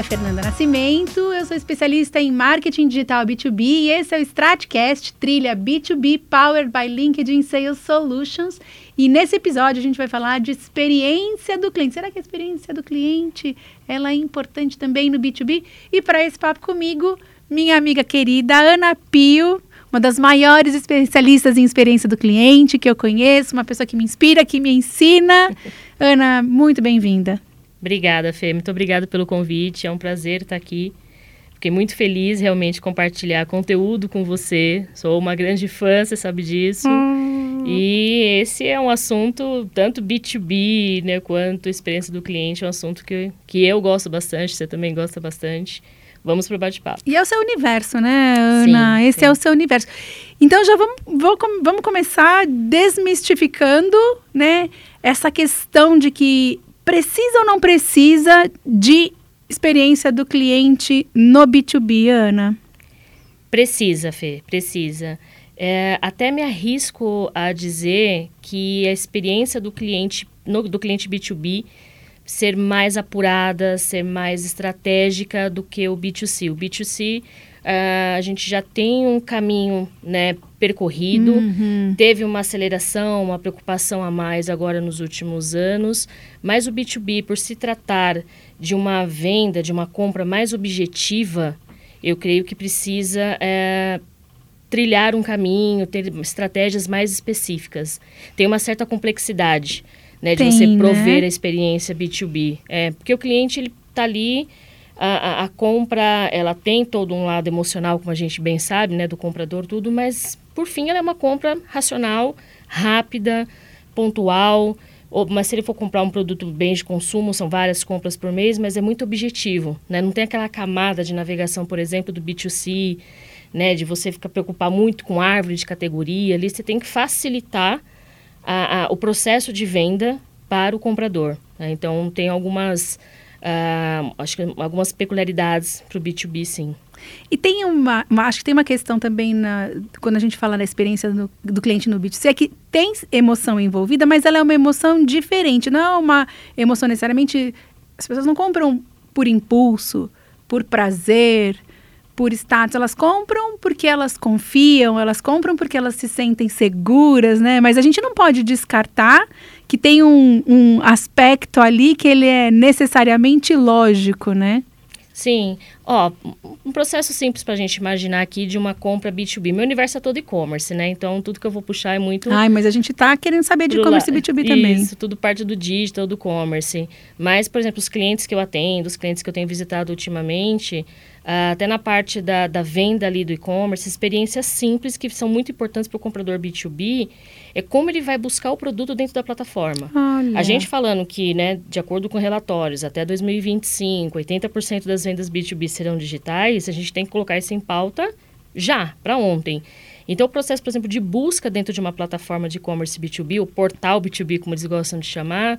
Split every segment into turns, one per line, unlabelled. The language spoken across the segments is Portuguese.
é Fernanda Nascimento, eu sou especialista em marketing digital B2B e esse é o Stratcast, trilha B2B Powered by LinkedIn Sales Solutions. E nesse episódio a gente vai falar de experiência do cliente. Será que a experiência do cliente ela é importante também no B2B? E para esse papo comigo, minha amiga querida Ana Pio, uma das maiores especialistas em experiência do cliente que eu conheço, uma pessoa que me inspira, que me ensina. Ana, muito bem-vinda.
Obrigada, Fê. Muito obrigada pelo convite. É um prazer estar aqui. Fiquei muito feliz realmente compartilhar conteúdo com você. Sou uma grande fã, você sabe disso. Hum. E esse é um assunto, tanto B2B, né, quanto experiência do cliente, é um assunto que, que eu gosto bastante, você também gosta bastante. Vamos para o bate-papo.
E é o seu universo, né, Ana? Sim, Esse sim. é o seu universo. Então já vamos, vou, vamos começar desmistificando, né, essa questão de que precisa ou não precisa de experiência do cliente no B2B, Ana?
Precisa, Fê, precisa. É, até me arrisco a dizer que a experiência do cliente, no, do cliente B2B ser mais apurada, ser mais estratégica do que o B2C. O B2C, uh, ah, a gente já tem um caminho né, percorrido, uhum. teve uma aceleração, uma preocupação a mais agora nos últimos anos, mas o B2B, por se tratar de uma venda, de uma compra mais objetiva, eu creio que precisa é, trilhar um caminho, ter estratégias mais específicas. Tem uma certa complexidade né, de Tem, você prover né? a experiência B2B. É, porque o cliente está ali, a, a, compra, ela tem todo um lado emocional, como a gente bem sabe, né, do comprador, tudo, mas por fim ela é uma compra racional, rápida, pontual. Ou, mas se ele for comprar um produto bem de consumo, são várias compras por mês, mas é muito objetivo, né? Não tem aquela camada de navegação, por exemplo, do B2C, né? De você ficar preocupar muito com árvore de categoria. Ali você tem que facilitar a, a, o processo de venda para o comprador. Né? Então, tem algumas, uh, acho que algumas peculiaridades para o B2B, sim.
E tem uma, uma, acho que tem uma questão também na, quando a gente fala na experiência do, do cliente no B2C, é que tem emoção envolvida, mas ela é uma emoção diferente, não é uma emoção necessariamente. As pessoas não compram por impulso, por prazer, por status, elas compram porque elas confiam, elas compram porque elas se sentem seguras, né? Mas a gente não pode descartar que tem um, um aspecto ali que ele é necessariamente lógico, né?
Sim. Ó, um processo simples para a gente imaginar aqui de uma compra B2B. Meu universo é todo e-commerce, né? Então, tudo que eu vou puxar é muito...
Ai, mas a gente tá querendo saber de e-commerce B2B também.
Isso, tudo parte do digital, do commerce. Mas, por exemplo, os clientes que eu atendo, os clientes que eu tenho visitado ultimamente, Uh, até na parte da, da venda ali do e-commerce, experiências simples que são muito importantes para o comprador B2B, é como ele vai buscar o produto dentro da plataforma. Olha. A gente falando que, né, de acordo com relatórios, até 2025, 80% das vendas B2B serão digitais, a gente tem que colocar isso em pauta já, para ontem. Então, o processo, por exemplo, de busca dentro de uma plataforma de e-commerce B2B, o portal B2B, como eles gostam de chamar,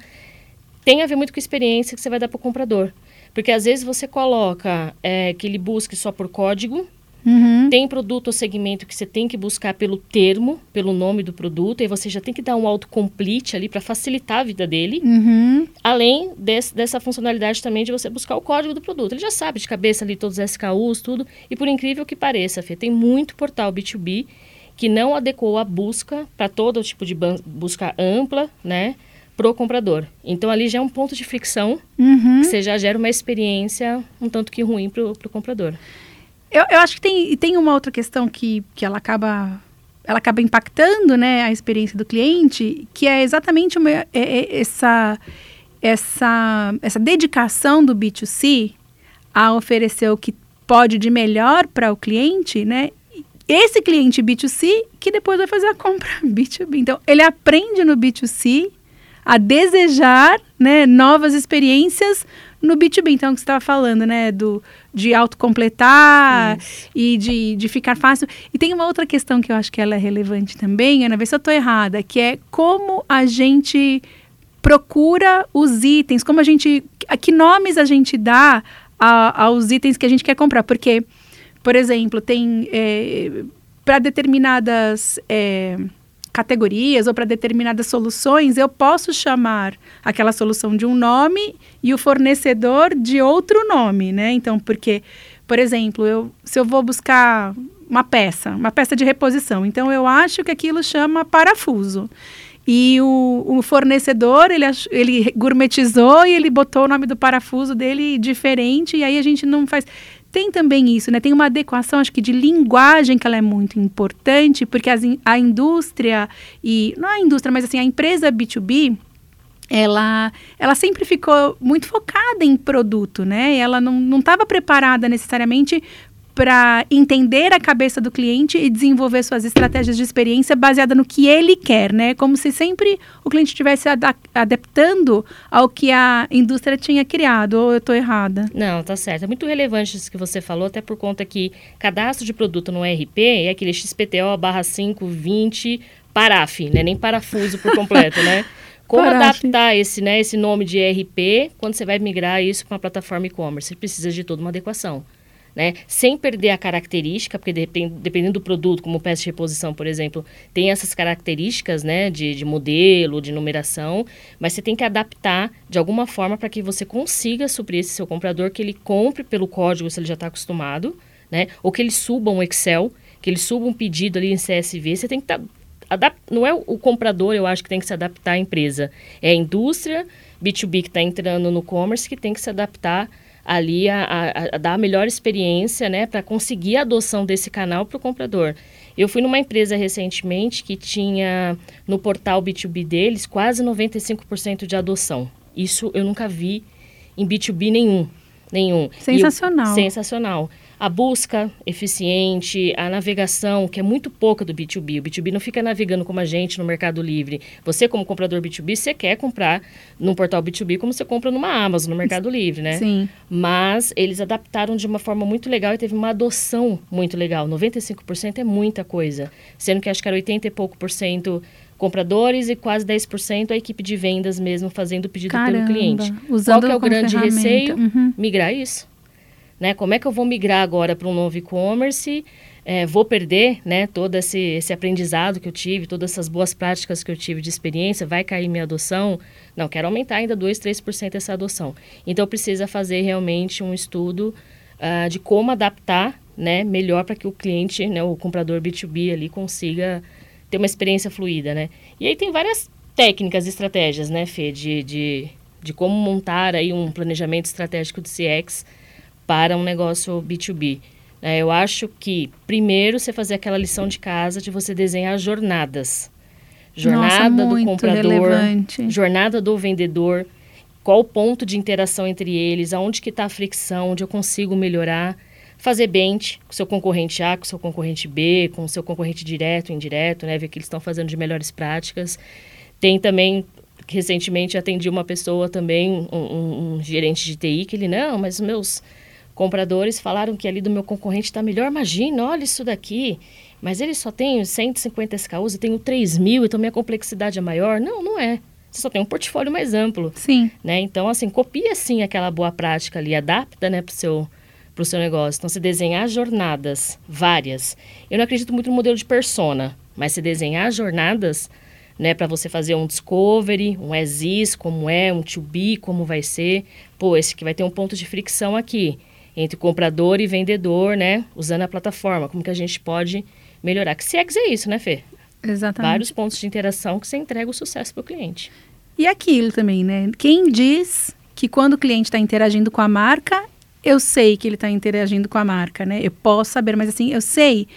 tem a ver muito com a experiência que você vai dar para o comprador. Porque às vezes você coloca é, que ele busque só por código, Uhum. Tem produto ou segmento que você tem que buscar pelo termo, pelo nome do produto, e você já tem que dar um autocomplete ali para facilitar a vida dele. Uhum. Além desse, dessa funcionalidade também de você buscar o código do produto. Ele já sabe de cabeça ali todos os SKUs, tudo. E por incrível que pareça, Fê, tem muito portal B2B que não adequou a busca para todo tipo de busca ampla, né? pro comprador. Então ali já é um ponto de fricção uhum. que você já gera uma experiência um tanto que ruim pro, pro comprador.
Eu, eu acho que tem, tem uma outra questão que, que ela acaba ela acaba impactando né, a experiência do cliente, que é exatamente uma, é, é, essa, essa, essa dedicação do B2C a oferecer o que pode de melhor para o cliente, né? Esse cliente B2C que depois vai fazer a compra B2B. Então, ele aprende no B2C a desejar né, novas experiências no B2B. Então, o que você estava falando, né, do, de autocompletar e de, de ficar fácil. E tem uma outra questão que eu acho que ela é relevante também, Ana, ver se eu estou errada, que é como a gente procura os itens, como a gente, a que nomes a gente dá a, aos itens que a gente quer comprar. Porque, por exemplo, tem é, para determinadas... É, categorias ou para determinadas soluções, eu posso chamar aquela solução de um nome e o fornecedor de outro nome, né? Então, porque, por exemplo, eu, se eu vou buscar uma peça, uma peça de reposição, então eu acho que aquilo chama parafuso. E o, o, fornecedor, ele, ele gourmetizou e ele botou o nome do parafuso dele diferente, e aí a gente não faz tem também isso, né? Tem uma adequação, acho que de linguagem que ela é muito importante, porque as, a indústria e não a indústria, mas assim a empresa B2B ela, ela sempre ficou muito focada em produto, né? Ela não estava preparada necessariamente para entender a cabeça do cliente e desenvolver suas estratégias de experiência baseada no que ele quer, né? Como se sempre o cliente estivesse adaptando ao que a indústria tinha criado, ou eu estou errada?
Não, tá certo. É muito relevante isso que você falou, até por conta que cadastro de produto no RP é aquele XPTO barra 520 paraf, né? Nem parafuso por completo, né? Como adaptar esse, né, esse nome de ERP quando você vai migrar isso para uma plataforma e-commerce? Você precisa de toda uma adequação né? Sem perder a característica, porque depend, dependendo do produto, como peça de reposição, por exemplo, tem essas características, né? De, de modelo, de numeração, mas você tem que adaptar de alguma forma para que você consiga suprir esse seu comprador, que ele compre pelo código se ele já está acostumado, né? Ou que ele suba um Excel, que ele suba um pedido ali em CSV, você tem que estar... Tá, não é o comprador, eu acho, que tem que se adaptar à empresa. É a indústria B2B que está entrando no commerce que tem que se adaptar ali a, a, a dar a melhor experiência, né, para conseguir a adoção desse canal para o comprador. Eu fui numa empresa recentemente que tinha no portal B2B deles quase 95% de adoção. Isso eu nunca vi em B2B nenhum. Nenhum.
Sensacional.
sensacional a busca eficiente, a navegação, que é muito pouca do B2B. O B2B não fica navegando como a gente no Mercado Livre. Você, como comprador B2B, você quer comprar num portal B2B como você compra numa Amazon, no Mercado Livre, né?
Sim.
Mas eles adaptaram de uma forma muito legal e teve uma adoção muito legal. 95% é muita coisa. Sendo que acho que era 80 e pouco por cento compradores e quase 10% a equipe de vendas mesmo fazendo o pedido
Caramba,
pelo cliente.
Usando
Qual é o grande receio?
Uhum.
Migrar isso. Né? Como é que eu vou migrar agora para um novo e-commerce? É, vou perder né, todo esse, esse aprendizado que eu tive, todas essas boas práticas que eu tive de experiência, vai cair minha adoção? Não, quero aumentar ainda 2, 3% essa adoção. Então, precisa fazer realmente um estudo uh, de como adaptar né, melhor para que o cliente, né, o comprador B2B ali consiga ter uma experiência fluida, né? E aí tem várias técnicas, estratégias, né, Fê, de, de, de como montar aí um planejamento estratégico de CX para um negócio B2B. É, eu acho que, primeiro, você fazer aquela lição de casa de você desenhar jornadas. Jornada
Nossa,
do comprador,
relevante.
jornada do vendedor, qual o ponto de interação entre eles, aonde que está a fricção, onde eu consigo melhorar. Fazer bench com seu concorrente A, com seu concorrente B, com seu concorrente direto, indireto, né? Ver o que eles estão fazendo de melhores práticas. Tem também recentemente atendi uma pessoa também, um, um, um, gerente de TI, que ele, não, mas meus compradores falaram que ali do meu concorrente está melhor. Imagina, olha isso daqui. Mas ele só tem 150 SKUs, eu tenho 3 mil, então minha complexidade é maior. Não, não é. Você só tem um portfólio mais amplo.
Sim.
Né? Então, assim, copia sim aquela boa prática ali, adapta né, para o seu, pro seu negócio. Então, se desenhar jornadas, várias. Eu não acredito muito no modelo de persona, mas se desenhar jornadas né, para você fazer um discovery, um as como é, um to be, como vai ser. Pô, esse aqui vai ter um ponto de fricção aqui entre comprador e vendedor, né? Usando a plataforma. Como que a gente pode melhorar? Que CX é isso, né, Fê?
Exatamente.
Vários pontos de interação que você entrega o sucesso para o cliente.
E aquilo também, né? Quem diz que quando o cliente está interagindo com a marca, eu sei que ele está interagindo com a marca, né? Eu posso saber, mas assim, eu sei.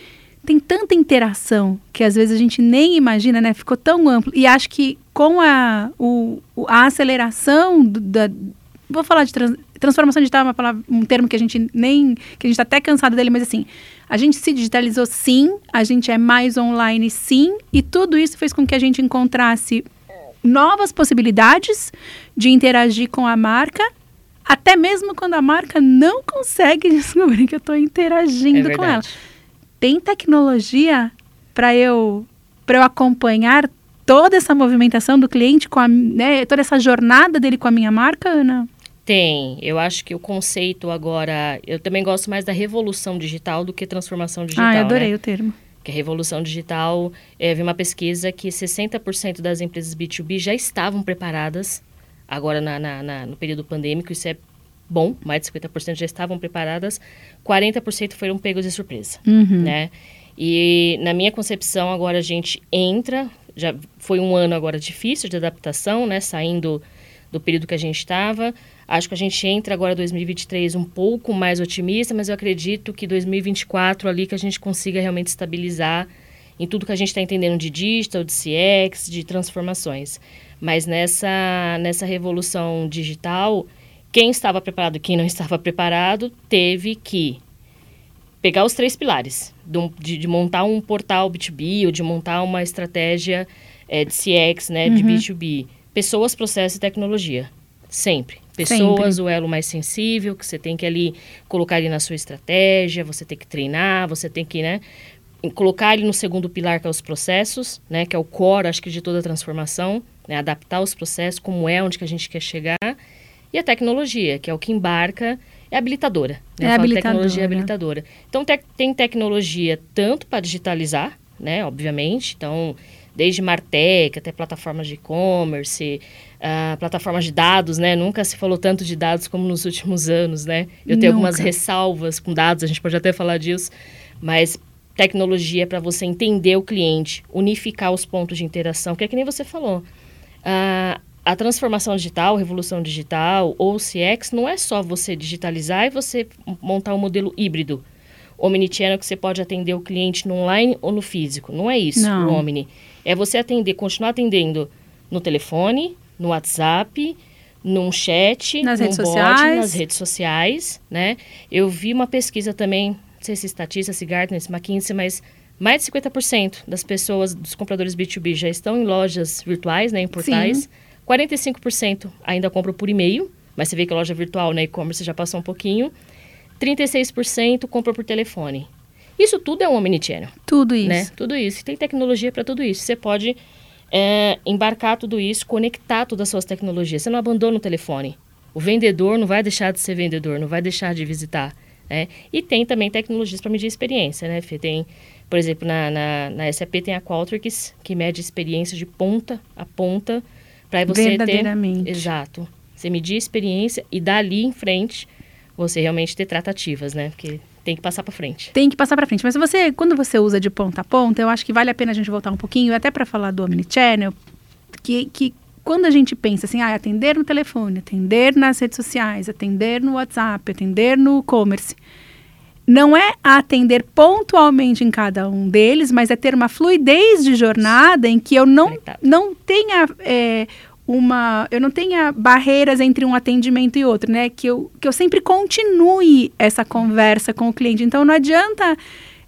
Tem tanta interação que às vezes a gente nem imagina, né? Ficou tão amplo. E acho que com a, o, a aceleração do, da, vou falar de trans, transformação digital é uma palavra, um termo que a gente nem que a gente está até cansado dele, mas assim, a gente se digitalizou sim, a gente é mais online sim, e tudo isso fez com que a gente encontrasse novas possibilidades de interagir com a marca, até mesmo quando a marca não consegue descobrir que eu estou interagindo é com ela. Tem tecnologia para eu para eu acompanhar toda essa movimentação do cliente com a, né, toda essa jornada dele com a minha marca, Ana?
Tem. Eu acho que o conceito agora. Eu também gosto mais da revolução digital do que transformação digital.
Ah, eu adorei
né?
o termo.
Que a revolução digital, é, vi uma pesquisa que 60% das empresas B2B já estavam preparadas agora na, na, na, no período pandêmico, isso é bom, mais de 50% já estavam preparadas, 40% foram pegos de surpresa, uhum. né? E na minha concepção, agora a gente entra, já foi um ano agora difícil de adaptação, né? Saindo do período que a gente estava. Acho que a gente entra agora 2023 um pouco mais otimista, mas eu acredito que 2024 ali que a gente consiga realmente estabilizar em tudo que a gente está entendendo de digital, de CX, de transformações. Mas nessa, nessa revolução digital, quem estava preparado e quem não estava preparado teve que pegar os três pilares de, de, montar um portal B2B ou de montar uma estratégia é, de CX, né, uhum. de B2B. Pessoas, processos e tecnologia. Sempre. Pessoas, Sempre. o elo mais sensível, que você tem que ali colocar ali na sua estratégia, você tem que treinar, você tem que, né, colocar ele no segundo pilar, que é os processos, né, que é o core, acho que, de toda a transformação, né, adaptar os processos, como é, onde que a gente quer chegar, e a tecnologia, que é o que embarca é habilitadora. Né?
É habilitadora.
Tecnologia é habilitadora. Então, te tem tecnologia tanto para digitalizar, né, obviamente. Então, desde Martech até plataformas de e-commerce, uh, plataformas de dados, né? Nunca se falou tanto de dados como nos últimos anos, né? Eu tenho Nunca. algumas ressalvas com dados, a gente pode até falar disso, mas tecnologia para você entender o cliente, unificar os pontos de interação, que é que nem você falou. Uh, a transformação digital, revolução digital ou CX não é só você digitalizar e você montar um modelo híbrido. Omnichannel que você pode atender o cliente no online ou no físico. Não é isso, não. o Omni. É você atender, continuar atendendo no telefone, no WhatsApp, num chat,
nas
num
redes
bot,
sociais.
nas redes sociais, né? Eu vi uma pesquisa também, não sei se estatística, se Gartner, se McKinsey, mas mais de 50% das pessoas, dos compradores B2B já estão em lojas virtuais, né, em portais. Sim 45% ainda compram por e-mail, mas você vê que a loja virtual, né, e-commerce já passou um pouquinho. 36% compram por telefone. Isso tudo é um omnichannel.
Tudo isso.
Né? Tudo isso. Tem tecnologia para tudo isso. Você pode é, embarcar tudo isso, conectar todas as suas tecnologias. Você não abandona o telefone. O vendedor não vai deixar de ser vendedor, não vai deixar de visitar. Né? E tem também tecnologias para medir experiência, né, Fê? Tem, por exemplo, na, na, na SAP tem a Qualtrics, que mede experiência de ponta a ponta para você
Verdadeiramente.
ter... Exato. Você medir a experiência e dali em frente você realmente ter tratativas, né? Porque tem que passar para frente.
Tem que passar para frente. Mas você, quando você usa de ponta a ponta, eu acho que vale a pena a gente voltar um pouquinho, até para falar do Omnichannel, que, que quando a gente pensa assim, ah, atender no telefone, atender nas redes sociais, atender no WhatsApp, atender no e-commerce, não é atender pontualmente em cada um deles, mas é ter uma fluidez de jornada em que eu não, não tenha é, uma. Eu não tenha barreiras entre um atendimento e outro, né? Que eu, que eu sempre continue essa conversa com o cliente. Então não adianta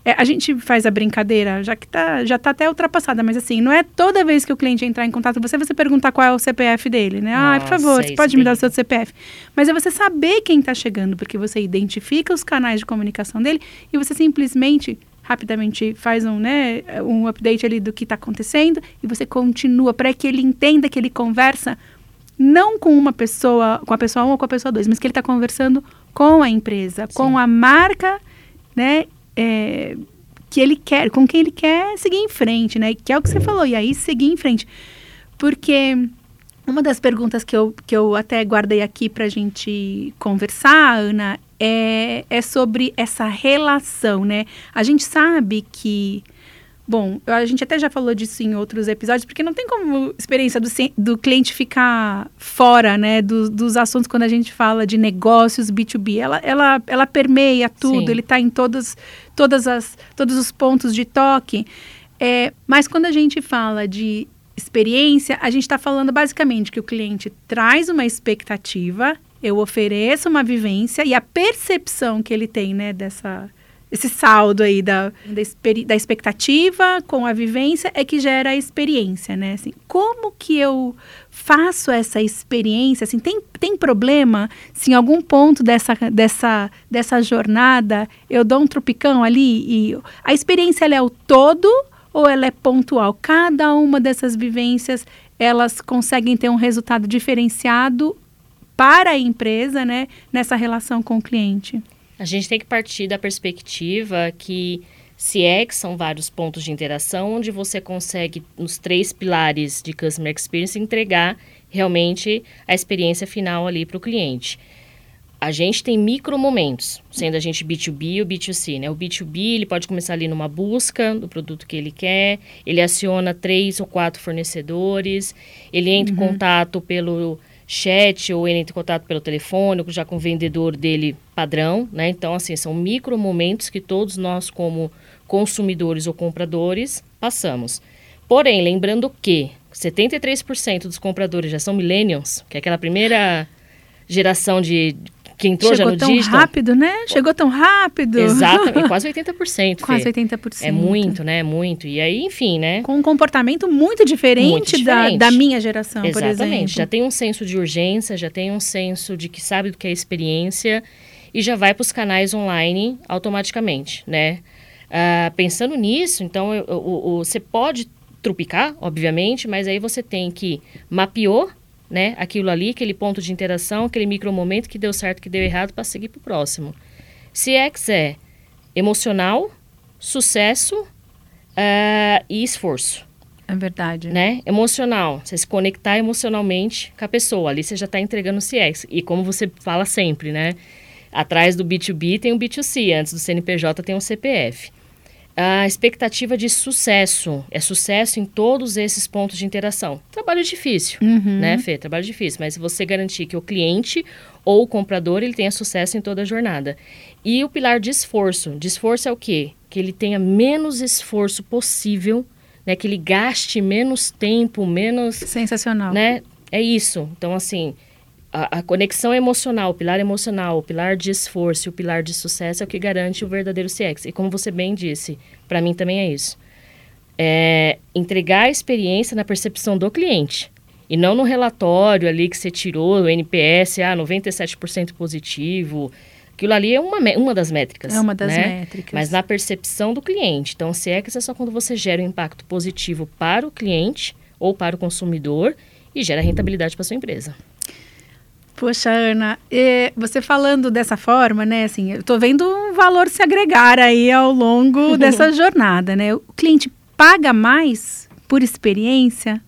é, a gente faz a brincadeira, já que tá, já está até ultrapassada, mas assim, não é toda vez que o cliente entrar em contato com você, você perguntar qual é o CPF dele, né? ah, por favor, você pode me dar o seu CPF. Mas é você saber quem está chegando, porque você identifica os canais de comunicação dele e você simplesmente rapidamente faz um, né, um update ali do que está acontecendo e você continua para que ele entenda que ele conversa não com uma pessoa, com a pessoa 1 ou com a pessoa 2, mas que ele está conversando com a empresa, Sim. com a marca, né, é, que ele quer, com quem ele quer seguir em frente, né? Que é o que você falou, e aí seguir em frente. Porque uma das perguntas que eu, que eu até guardei aqui para a gente conversar, Ana, é, é sobre essa relação, né? A gente sabe que Bom, a gente até já falou disso em outros episódios, porque não tem como experiência do, do cliente ficar fora, né, do, dos assuntos quando a gente fala de negócios B2B. Ela, ela, ela permeia tudo, Sim. ele está em todos, todas as, todos os pontos de toque. É, mas quando a gente fala de experiência, a gente está falando basicamente que o cliente traz uma expectativa, eu ofereço uma vivência e a percepção que ele tem, né, dessa esse saldo aí da, da, da, expectativa com a vivência é que gera a experiência, né? Assim, como que eu faço essa experiência? Assim, tem, tem problema se em algum ponto dessa, dessa, dessa jornada eu dou um tropicão ali e a experiência ela é o todo ou ela é pontual? Cada uma dessas vivências elas conseguem ter um resultado diferenciado para a empresa, né? Nessa relação com o cliente.
A gente tem que partir da perspectiva que CX são vários pontos de interação onde você consegue, nos três pilares de Customer Experience, entregar realmente a experiência final ali para o cliente. A gente tem micro momentos, sendo a gente B2B ou B2C, né? O B2B, ele pode começar ali numa busca do produto que ele quer, ele aciona três ou quatro fornecedores, ele entra uhum. em contato pelo chat ou ele entra em contato pelo telefone, já com o vendedor dele padrão, né? Então, assim, são micro momentos que todos nós, como consumidores ou compradores, passamos. Porém, lembrando que 73% dos compradores já são millennials, que é aquela primeira geração de que entrou
Chegou
já no
tão
digital.
rápido, né? Chegou tão rápido.
Exatamente, quase 80%.
Quase
Fê.
80%.
É muito, né? Muito. E aí, enfim, né?
Com um comportamento muito diferente,
Muito
Da,
diferente.
da minha geração, por exemplo.
Exatamente. Já tem um senso de urgência, já tem um senso de que sabe do que é experiência e já vai para os canais online automaticamente, né? Ah, pensando nisso, então, eu- você pode trupicar, obviamente, mas aí você tem que mapeou, né, aquilo ali, aquele ponto de interação, aquele micromomento que deu certo, que deu errado, para seguir para o próximo. CX é emocional, sucesso ah, e esforço
É verdade.
né? Emocional. Você se conectar emocionalmente com a pessoa. Ali você já está entregando o CX. E como você fala sempre, né? Atrás do B2B tem o B2C, antes do CNPJ tem o CPF. A expectativa de sucesso. É sucesso em todos esses pontos de interação. Trabalho difícil,
Uhum.
né, Fê? Trabalho difícil. Mas você garantir que o cliente ou o comprador, ele tenha sucesso em toda a jornada. E o pilar de esforço. De esforço é o quê? Que ele tenha menos esforço possível, né? Que ele gaste menos tempo, menos
Sensacional.
né? É isso. Então, assim, a, a conexão emocional, o pilar emocional, o pilar de esforço e o pilar de sucesso é o que garante o verdadeiro CX. E como você bem disse, para mim também é isso. É entregar a experiência na percepção do cliente. E não no relatório ali que você tirou, o NPS, ah, 97% positivo. Aquilo ali é uma, uma das métricas.
É uma das
né?
métricas.
Mas na percepção do cliente. Então, CX é só quando você gera um impacto positivo para o cliente ou para o consumidor e gera rentabilidade para sua empresa.
Poxa, Ana, você falando dessa forma, né? Assim, eu tô vendo um valor se agregar aí ao longo dessa jornada, né? O cliente paga mais por experiência?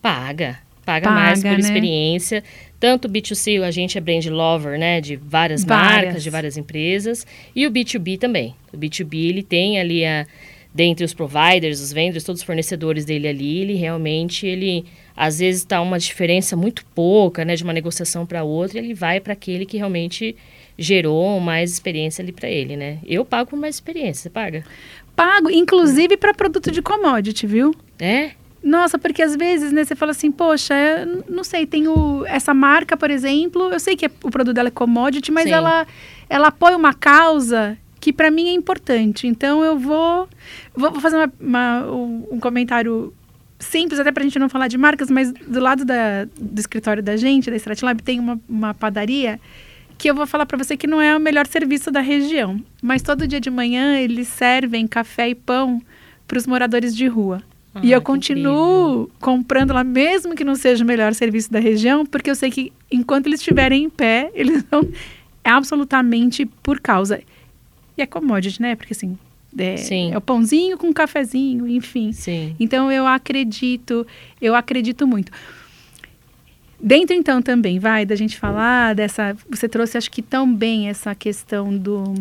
Paga. Paga,
Paga,
mais por
né?
experiência. Tanto o B2C, a gente é brand lover, né? De várias,
Várias.
marcas, de várias empresas. E o B2B também. O B2B, ele tem ali a... Dentre os providers, os vendors, todos os fornecedores dele ali, ele realmente, ele... Às vezes está uma diferença muito pouca, né? De uma negociação para outra, ele vai para aquele que realmente gerou mais experiência ali para ele, né? Eu pago por mais experiência, você paga?
Pago, inclusive para produto de commodity, viu?
É?
Nossa, porque às vezes, né, você fala assim, poxa, eu não sei, tem o, essa marca, por exemplo, eu sei que é- o produto dela é commodity, mas
Sim.
ela, ela apoia uma causa que para mim é importante. Então eu vou, vou fazer uma- uma- um, comentário simples, até para a gente não falar de marcas, mas do lado da- do escritório da gente, da Stratlab, tem uma, uma padaria que eu vou falar para você que não é o melhor serviço da região. Mas todo dia de manhã eles servem café e pão para os moradores de rua.
Ah,
e eu continuo comprando lá, mesmo que não seja o melhor serviço da região, porque eu sei que enquanto eles estiverem em pé, eles vão absolutamente por causa. E é commodity, né? Porque assim, é,
Sim.
é o pãozinho com cafezinho, enfim.
Sim.
Então eu acredito, eu acredito muito. Dentro então também, vai, da gente falar dessa. Você trouxe, acho que tão bem essa questão do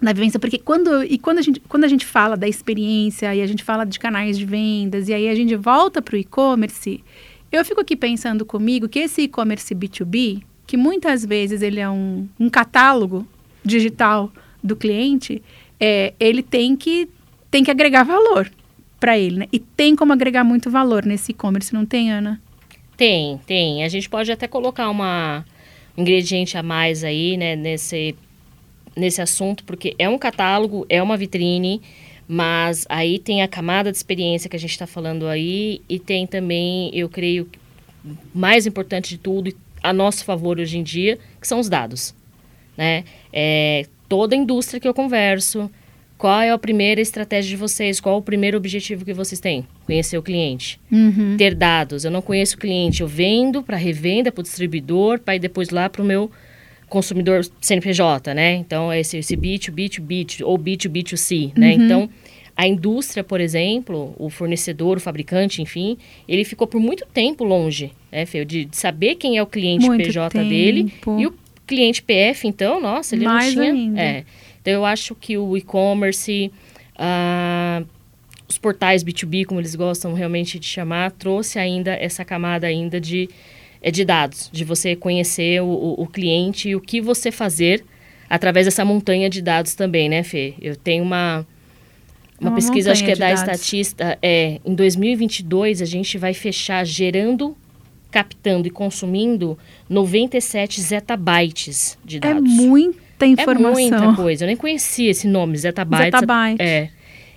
da vivência, porque quando e quando a gente quando a gente fala da experiência e a gente fala de canais de vendas e aí a gente volta para o e-commerce, eu fico aqui pensando comigo que esse e-commerce B2B, que muitas vezes ele é um, um catálogo digital do cliente, é, ele tem que tem que agregar valor para ele, né? E tem como agregar muito valor nesse e-commerce, não tem, Ana?
Tem, tem. A gente pode até colocar uma um ingrediente a mais aí, né, nesse nesse assunto, porque é um catálogo, é uma vitrine, mas aí tem a camada de experiência que a gente está falando aí e tem também, eu creio, mais importante de tudo, a nosso favor hoje em dia, que são os dados, né? É, toda a indústria que eu converso, qual é a primeira estratégia de vocês? Qual o primeiro objetivo que vocês têm? Conhecer o cliente
Uhum.
ter dados. Eu não conheço o cliente, eu vendo para revenda, para o distribuidor, para ir depois lá para o meu consumidor CNPJ, né? Então, esse, esse B2B, B2B ou B2B, B2C, né?
Uhum.
Então, a indústria, por exemplo, o fornecedor, o fabricante, enfim, ele ficou por muito tempo longe, né, Fê? De, de saber quem é o cliente
Muito
PJ
tempo.
dele. E o cliente PF, então, nossa, ele
Mais
não tinha...
ainda.
É. Então, eu acho que o e-commerce... ah, os portais B2B, como eles gostam realmente de chamar, trouxe ainda essa camada ainda de, é de dados, de você conhecer o, o, o cliente e o que você fazer através dessa montanha de dados também, né, Fê? Eu tenho uma, uma,
Uma
pesquisa, acho que é da
dados.
Estatista, é, em 2022 a gente vai fechar gerando, captando e consumindo 97 zettabytes de
É
dados.
muita
É
informação.
muita coisa. Eu nem conhecia esse nome, zettabytes.
Zettabyte.
É.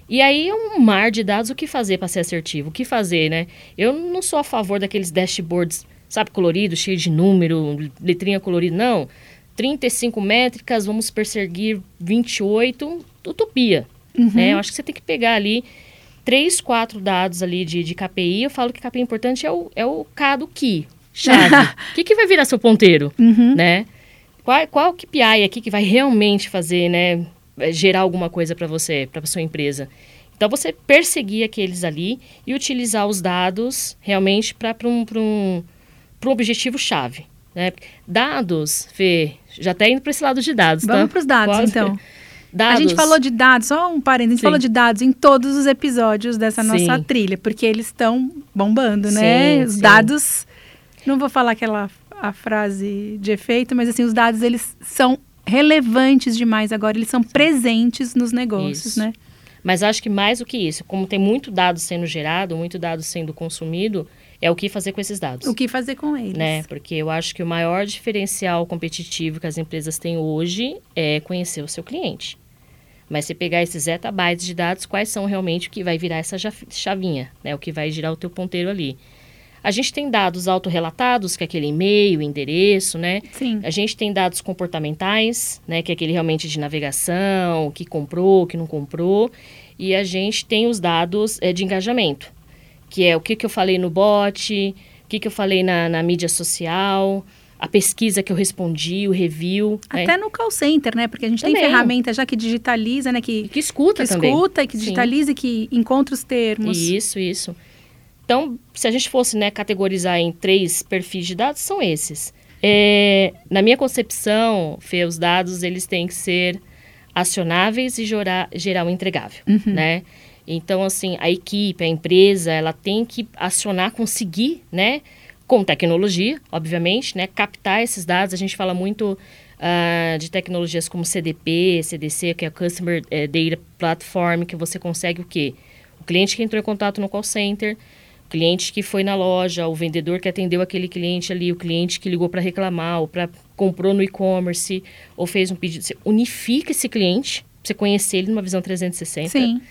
E aí é um mar de dados. O que fazer para ser assertivo? O que fazer, né? Eu não sou a favor daqueles dashboards, sabe, coloridos, cheio de número, letrinha colorida. Não. 35 métricas, vamos perseguir 28, utopia.
Uhum.
Né? Eu acho que você tem que pegar ali três, quatro dados ali de, de KPI. Eu falo que KPI importante é o, é o K do que, chave. O que, que vai virar seu ponteiro?
Uhum.
né? Qual, qual KPI aqui que vai realmente fazer, né, eh, gerar alguma coisa para você, para sua empresa? Então você perseguir aqueles ali e utilizar os dados realmente para um, pra um, pra um objetivo chave. Né? Dados, Fê, já até indo para esse lado de dados, tá?
Vamos para os dados,
Quase.
então.
Dados.
A gente falou de dados, só um parênteses, a gente
Sim.
falou de dados em todos os episódios dessa nossa
Sim.
trilha, porque eles estão bombando, né?
Sim,
Os dados, não vou falar aquela a frase de efeito, mas assim, os dados eles são relevantes demais agora, eles são presentes nos negócios,
Isso.
né?
Mas acho que mais do que isso, como tem muito dado sendo gerado, muito dado sendo consumido, é o que fazer com esses dados.
O que fazer com eles?
né? Porque eu acho que o maior diferencial competitivo que as empresas têm hoje é conhecer o seu cliente. Mas se pegar esses zettabytes de dados, quais são realmente o que vai virar essa chavinha, né? O que vai girar o teu ponteiro ali. A gente tem dados autorrelatados, que é aquele e-mail, endereço, né?
Sim.
A gente tem dados comportamentais, né, que é aquele realmente de navegação, o que comprou, o que não comprou. E a gente tem os dados eh, de engajamento, que é o que, que eu falei no bot, o que, que eu falei na, na mídia social, a pesquisa que eu respondi, o review. né?
Até no call center, né? Porque a gente tem
Também.
ferramenta já que digitaliza, né?
E
Que,
que escuta
que
também.
escuta e que
Sim.
digitaliza e que encontra os termos.
Isso, isso. Então, se a gente fosse né, categorizar em três perfis de dados, são esses. É, na minha concepção, Fê, os dados eles têm que ser acionáveis e gerar, gerar um entregável, né? Então, assim, a equipe, a empresa, ela tem que acionar, conseguir, né? Com tecnologia, obviamente, né? Captar esses dados. A gente fala muito ah, de tecnologias como CDP, CDC, que é o Customer eh, Data Platform, que você consegue o quê? O cliente que entrou em contato no call center, o cliente que foi na loja, o vendedor que atendeu aquele cliente ali, o cliente que ligou para reclamar, ou para comprou no e-commerce, ou fez um pedido. Você unifica esse cliente, você conhecer ele numa visão 360
Sim.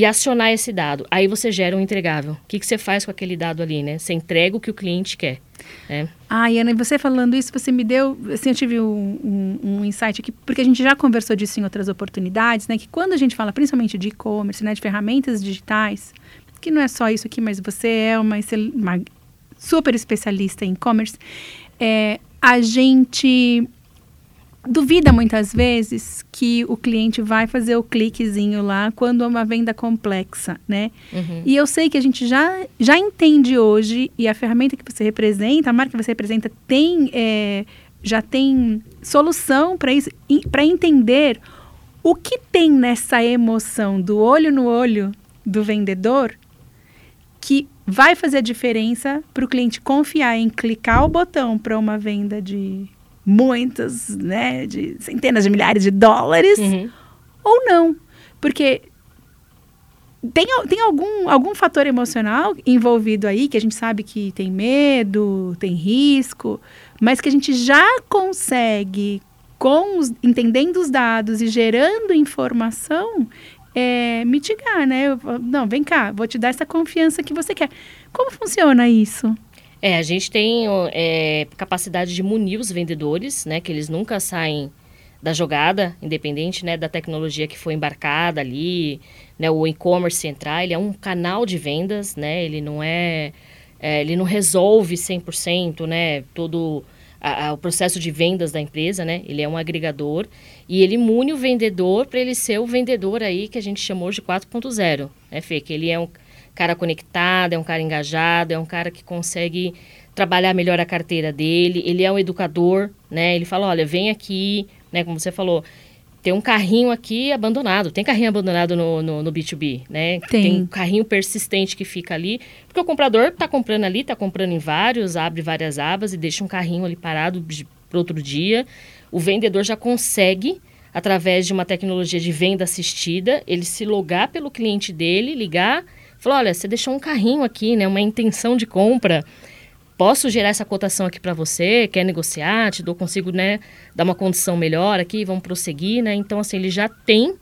E acionar esse dado. Aí você gera um entregável. O que, que você faz com aquele dado ali, né? Você entrega o que o cliente quer. Né?
Ai, Ana, e você falando isso, você me deu, assim, eu tive um, um, um insight aqui, porque a gente já conversou disso em outras oportunidades, né? Que quando a gente fala principalmente de e-commerce, né? De ferramentas digitais, que não é só isso aqui, mas você é uma, uma super especialista em e-commerce, é, a gente duvida muitas vezes que o cliente vai fazer o cliquezinho lá quando é uma venda complexa, né?
Uhum.
E eu sei que a gente já, já entende hoje, e a ferramenta que você representa, a marca que você representa, tem, é, já tem solução para isso, para entender o que tem nessa emoção do olho no olho do vendedor que vai fazer a diferença para o cliente confiar em clicar o botão para uma venda de muitas, né, de centenas de milhares de dólares
Uhum.
ou não. Porque tem, tem algum, algum fator emocional envolvido aí, que a gente sabe que tem medo, tem risco, mas que a gente já consegue, com os, entendendo os dados e gerando informação, é, mitigar, né? Eu não, vem cá, vou te dar essa confiança que você quer. Como funciona isso?
É, a gente tem é, capacidade de munir os vendedores, né? Que eles nunca saem da jogada, independente né, da tecnologia que foi embarcada ali, né? O e-commerce entrar, ele é um canal de vendas, né? Ele não é... é, ele não resolve 100%, né? Todo a, a, o processo de vendas da empresa, né? Ele é um agregador e ele mune o vendedor para ele ser o vendedor aí que a gente chamou de 4.0, né, Fê? Que ele é um cara conectado, é um cara engajado, é um cara que consegue trabalhar melhor a carteira dele, ele é um educador, né? Ele fala, olha, vem aqui, né? Como você falou, tem um carrinho aqui abandonado. Tem carrinho abandonado no, no, no, B2B, né?
Tem.
tem um carrinho persistente que fica ali. Porque o comprador está comprando ali, está comprando em vários, abre várias abas e deixa um carrinho ali parado para outro dia. O vendedor já consegue, através de uma tecnologia de venda assistida, ele se logar pelo cliente dele, ligar, falar, olha, você deixou um carrinho aqui, né? Uma intenção de compra posso gerar essa cotação aqui para você, quer negociar, te dou, consigo, né, dar uma condição melhor aqui, vamos prosseguir, né? Então, assim, ele já tem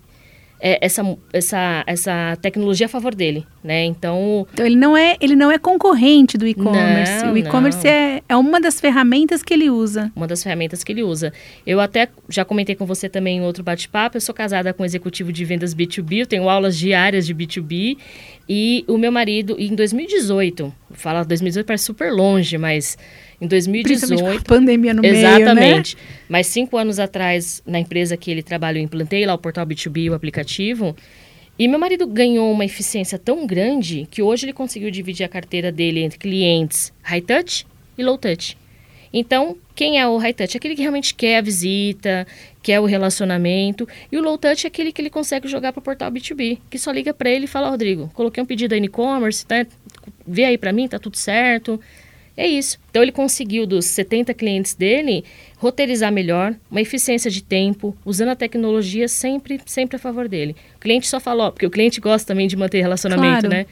é, essa, essa, essa tecnologia a favor dele, né? Então,
então ele não é ele não é concorrente do e-commerce. O e-commerce é, é uma das ferramentas que ele usa.
Uma das ferramentas que ele usa. Eu até já comentei com você também em outro bate-papo. Eu sou casada com um executivo de vendas B2B. Eu tenho aulas diárias de B2B e o meu marido em 2018, fala 2018 parece super longe, mas em 2018.
pandemia no
exatamente,
meio, né?
Mas cinco anos atrás, na empresa que ele trabalha, eu implantei lá o portal B2B, o aplicativo. E meu marido ganhou uma eficiência tão grande que hoje ele conseguiu dividir a carteira dele entre clientes high touch e low touch. Então, quem é o high touch? Aquele que realmente quer a visita, quer o relacionamento. E o low touch é aquele que ele consegue jogar para o portal B2B, que só liga para ele e fala: Rodrigo, coloquei um pedido aí no e-commerce, tá? vê aí para mim, tá tudo certo. É isso. Então ele conseguiu dos 70 clientes dele roteirizar melhor, uma eficiência de tempo, usando a tecnologia sempre, sempre a favor dele. O cliente só falou, porque o cliente gosta também de manter relacionamento,
claro.
né?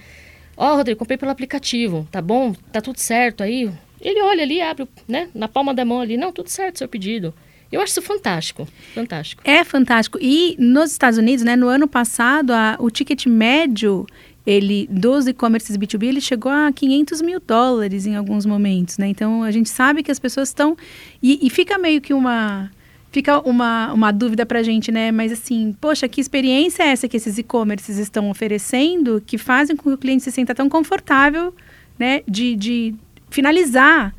Ó, oh, Rodrigo, comprei pelo aplicativo, tá bom? Tá tudo certo aí? Ele olha ali, abre, né, na palma da mão ali, não, tudo certo, seu pedido. Eu acho isso fantástico, fantástico.
É fantástico. E nos Estados Unidos, né, no ano passado, a, o ticket médio ele dos e-commerces B2B ele chegou a 500 mil dólares em alguns momentos, né? Então a gente sabe que as pessoas estão e, e fica meio que uma fica uma, uma dúvida para a gente, né? Mas assim, poxa, que experiência é essa que esses e-commerces estão oferecendo que fazem com que o cliente se sinta tão confortável, né? De, de finalizar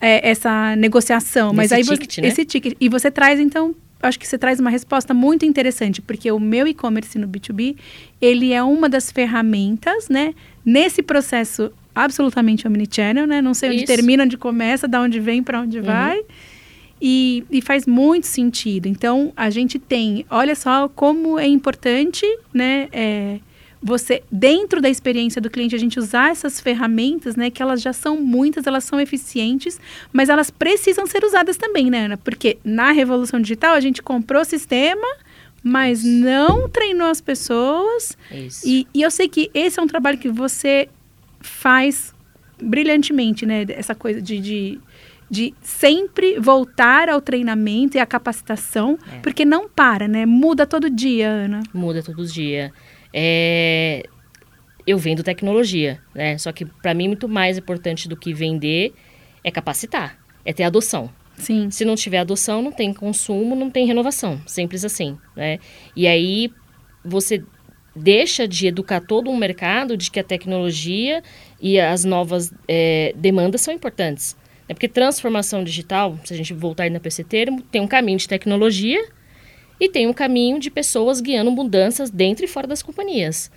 é, essa negociação. Mas
esse
aí
ticket,
você,
né?
esse ticket e você traz então acho que você traz uma resposta muito interessante, porque o meu e-commerce no B2B, ele é uma das ferramentas, né, nesse processo absolutamente omnichannel, né? Não sei onde
Isso.
termina, onde começa, da onde vem, para onde
Uhum.
vai. E, e faz muito sentido. Então, a gente tem, olha só como é importante, né? é, você, dentro da experiência do cliente, a gente usar essas ferramentas, né? Que elas já são muitas, elas são eficientes, mas elas precisam ser usadas também, né, Ana? Porque na revolução digital a gente comprou o sistema, mas não treinou as pessoas.
Isso.
E, e eu sei que esse é um trabalho que você faz brilhantemente, né? Essa coisa de, de, de sempre voltar ao treinamento e à capacitação,
É.
porque não para, né? Muda todo dia, Ana.
Muda todos os dias. É, eu vendo tecnologia, né? Só que para mim muito mais importante do que vender é capacitar, é ter adoção.
Sim.
Se não tiver adoção, não tem consumo, não tem renovação. Simples assim, né? E aí você deixa de educar todo um mercado de que a tecnologia e as novas é, demandas são importantes. É porque transformação digital, se a gente voltar aí na PC termo, tem um caminho de tecnologia e tem um caminho de pessoas guiando mudanças dentro e fora das companhias.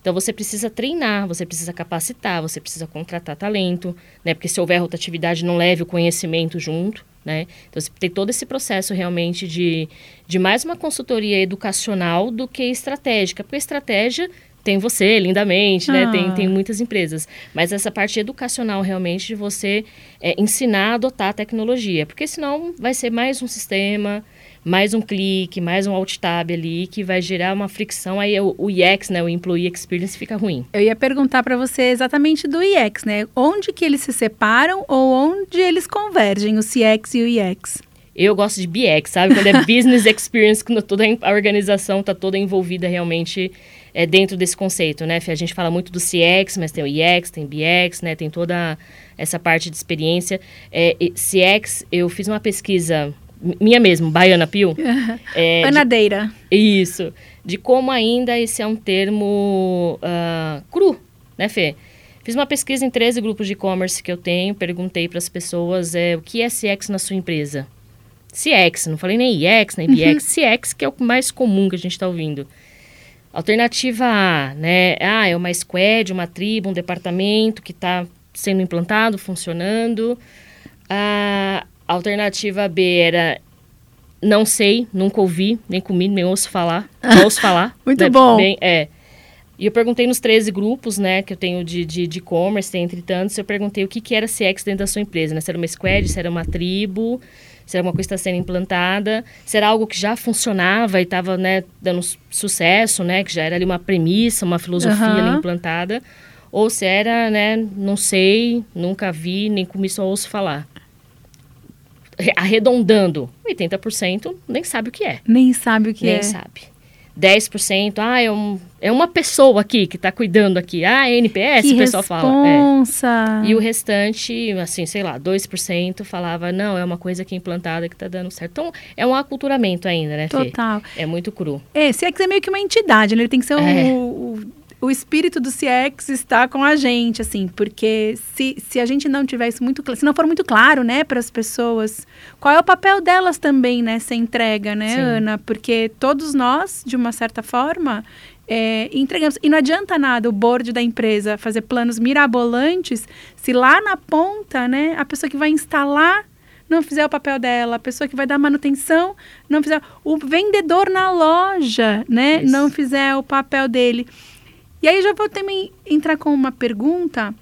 Então você precisa treinar, você precisa capacitar, você precisa contratar talento, né? Porque se houver rotatividade, não leve o conhecimento junto, né? Então você tem todo esse processo realmente de, de mais uma consultoria educacional do que estratégica. Porque estratégia tem você, lindamente, né?
Ah.
Tem, tem muitas empresas. Mas essa parte educacional realmente de você é, ensinar a adotar a tecnologia. Porque senão vai ser mais um sistema, mais um clique, mais um alt tab ali que vai gerar uma fricção. Aí o, o UX, né? O Employee Experience fica ruim.
Eu ia perguntar para você exatamente do IX, né? Onde que eles se separam ou onde eles convergem, o CX e o IX?
Eu gosto de BX, sabe? Quando é Business Experience, quando toda a organização está toda envolvida realmente é, dentro desse conceito, né? A gente fala muito do CX, mas tem o IX, tem BX, né? Tem toda essa parte de experiência. É, CX, eu fiz uma pesquisa minha mesmo, Baiana Pio. É, de- isso. De como ainda esse é um termo ah, cru, né, Fê? Fiz uma pesquisa em 13 grupos de e-commerce que eu tenho, perguntei para as pessoas é, o que é CX na sua empresa. CX, não falei nem IX, nem BX, uhum. CX que é o mais comum que a gente está ouvindo. Alternativa A, né? Ah, é uma squad, uma tribo, um departamento que está sendo implantado, funcionando. A alternativa B era não sei, nunca ouvi, nem comi, nem ouço falar. Não ouço falar.
Muito né? bom.
Bem, é. E eu perguntei nos 13 grupos, né, que eu tenho de e-commerce, de, de entre tantos, eu perguntei o que, que era CX dentro da sua empresa, né? Se era uma squad, se era uma tribo, se era uma coisa que está sendo implantada, se era algo que já funcionava e estava, né, dando sucesso, né, que já era ali uma premissa, uma filosofia uhum. ali implantada, ou se era, né, não sei, nunca vi, nem comi, só ouço falar arredondando, 80% nem sabe o que é.
Nem sabe o que
nem
é.
Nem sabe. 10%, ah, é, um, é uma pessoa aqui que está cuidando aqui. Ah, é NPS, que o pessoal responsa.
fala.
É. E o restante, assim, sei lá, 2% falava, não, é uma coisa aqui implantada que está dando certo. Então, é um aculturamento ainda, né,
Fê? Total.
É muito cru.
É, se é que é meio que uma entidade, né? Ele tem que ser é. o, o o espírito do CX está com a gente, assim, porque se, se a gente não tiver isso muito se não for muito claro, né, para as pessoas, qual é o papel delas também nessa entrega, né, Sim. Ana? Porque todos nós, de uma certa forma, é, entregamos. E não adianta nada o board da empresa fazer planos mirabolantes se lá na ponta, né, a pessoa que vai instalar não fizer o papel dela, a pessoa que vai dar manutenção não fizer, o vendedor na loja, né, Isso. não fizer o papel dele. E aí já vou também entrar com uma pergunta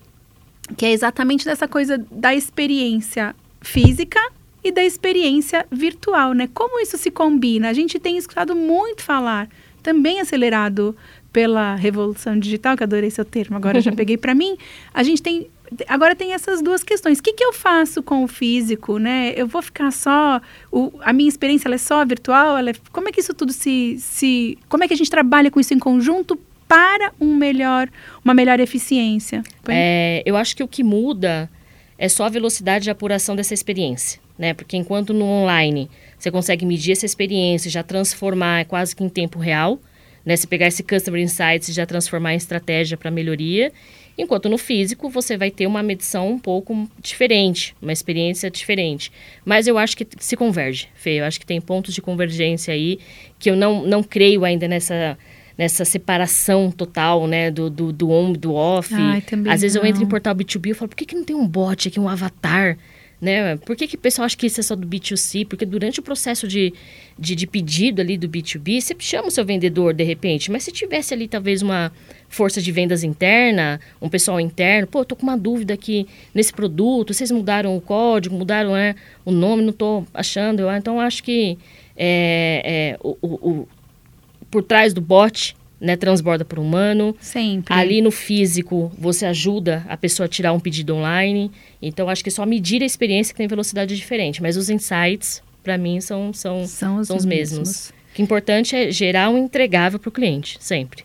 que é exatamente dessa coisa da experiência física e da experiência virtual, né? Como isso se combina? A gente tem escutado muito falar, também acelerado pela revolução digital, que adorei seu termo, agora já peguei para mim. A gente tem agora tem essas duas questões. O que, que eu faço com o físico, né? Eu vou ficar só o, a minha experiência é só virtual? É, como é que isso tudo se, se como é que a gente trabalha com isso em conjunto para um melhor, uma melhor eficiência?
É, eu acho que o que muda é só a velocidade de apuração dessa experiência, né? Porque enquanto no online você consegue medir essa experiência, já transformar quase que em tempo real, né? Se pegar esse customer insights e já transformar em estratégia para melhoria, enquanto no físico você vai ter uma medição um pouco diferente, uma experiência diferente. Mas eu acho que se converge, Fê. Eu acho que tem pontos de convergência aí que eu não, não creio ainda nessa nessa separação total, né, do, do, do on do off.
Ai,
Às vezes
não.
eu entro em portal B2B e falo, por que, que não tem um bot aqui, um avatar? Né? Por que, que o pessoal acha que isso é só do B2C? Porque durante o processo de, de, de, pedido ali do B2B, você chama o seu vendedor de repente, mas se tivesse ali talvez uma força de vendas interna, um pessoal interno, pô, eu tô com uma dúvida aqui nesse produto, vocês mudaram o código, mudaram é, o nome, não tô achando, eu, então acho que é, é, o, o, por trás do bot, né, transborda por humano.
Sempre.
Ali no físico, você ajuda a pessoa a tirar um pedido online. Então, acho que é só medir a experiência que tem velocidade diferente. Mas os insights, para mim, são, são, são os, são os mesmos. mesmos. O que é importante é gerar um entregável para o cliente, sempre.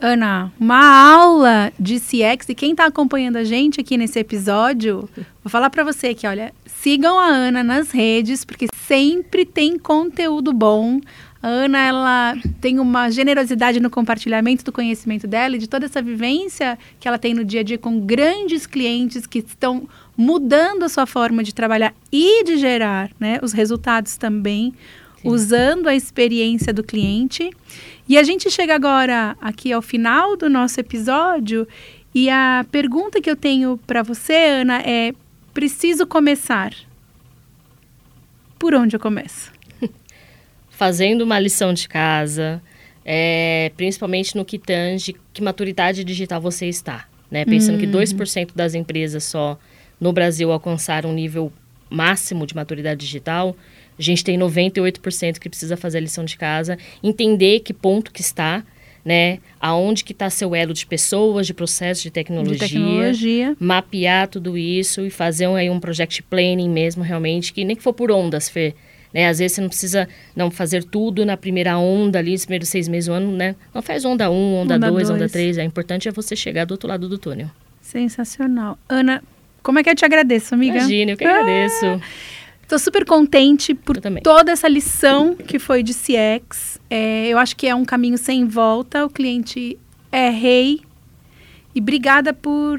Ana, uma aula de CX e quem está acompanhando a gente aqui nesse episódio, vou falar para você que, olha, sigam a Ana nas redes, porque sempre tem conteúdo bom. A Ana, ela tem uma generosidade no compartilhamento do conhecimento dela e de toda essa vivência que ela tem no dia a dia com grandes clientes que estão mudando a sua forma de trabalhar e de gerar né, os resultados também, Sim. usando a experiência do cliente. E a gente chega agora aqui ao final do nosso episódio e a pergunta que eu tenho para você, Ana, é: preciso começar? Por onde eu começo?
Fazendo uma lição de casa, é, principalmente no que tange que maturidade digital você está. Né? Pensando uhum. que 2% das empresas só no Brasil alcançaram um nível máximo de maturidade digital, a gente tem 98% que precisa fazer a lição de casa, entender que ponto que está, né? Aonde que está seu elo de pessoas, de processos, de tecnologia,
de tecnologia,
mapear tudo isso e fazer um, aí um project planning mesmo, realmente, que nem que for por ondas, Fê. Né? Às vezes você não precisa não fazer tudo na primeira onda ali, nos primeiros seis meses do ano, né? Não faz onda 1, um, onda 2, onda 3. Onda três. É importante é você chegar do outro lado do túnel.
Sensacional. Ana, como é que eu te agradeço, amiga?
Imagina, eu que agradeço. Ah,
Estou super contente por toda essa lição que foi de CX. É, eu acho que é um caminho sem volta. O cliente é rei. E obrigada por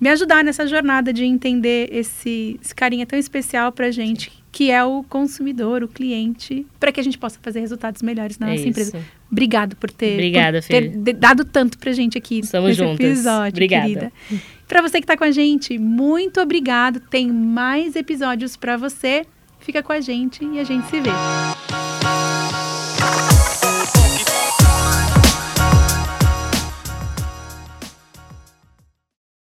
me ajudar nessa jornada de entender esse, esse carinha tão especial pra gente, que é o consumidor, o cliente, para que a gente possa fazer resultados melhores na
É
nossa
isso.
empresa. Obrigado por ter,
Obrigada,
por ter dado tanto pra gente aqui
Estamos
nesse
juntas.
episódio,
Obrigada.
querida. Para você que tá com a gente, muito obrigado. Tem mais episódios para você. Fica com a gente e a gente se vê.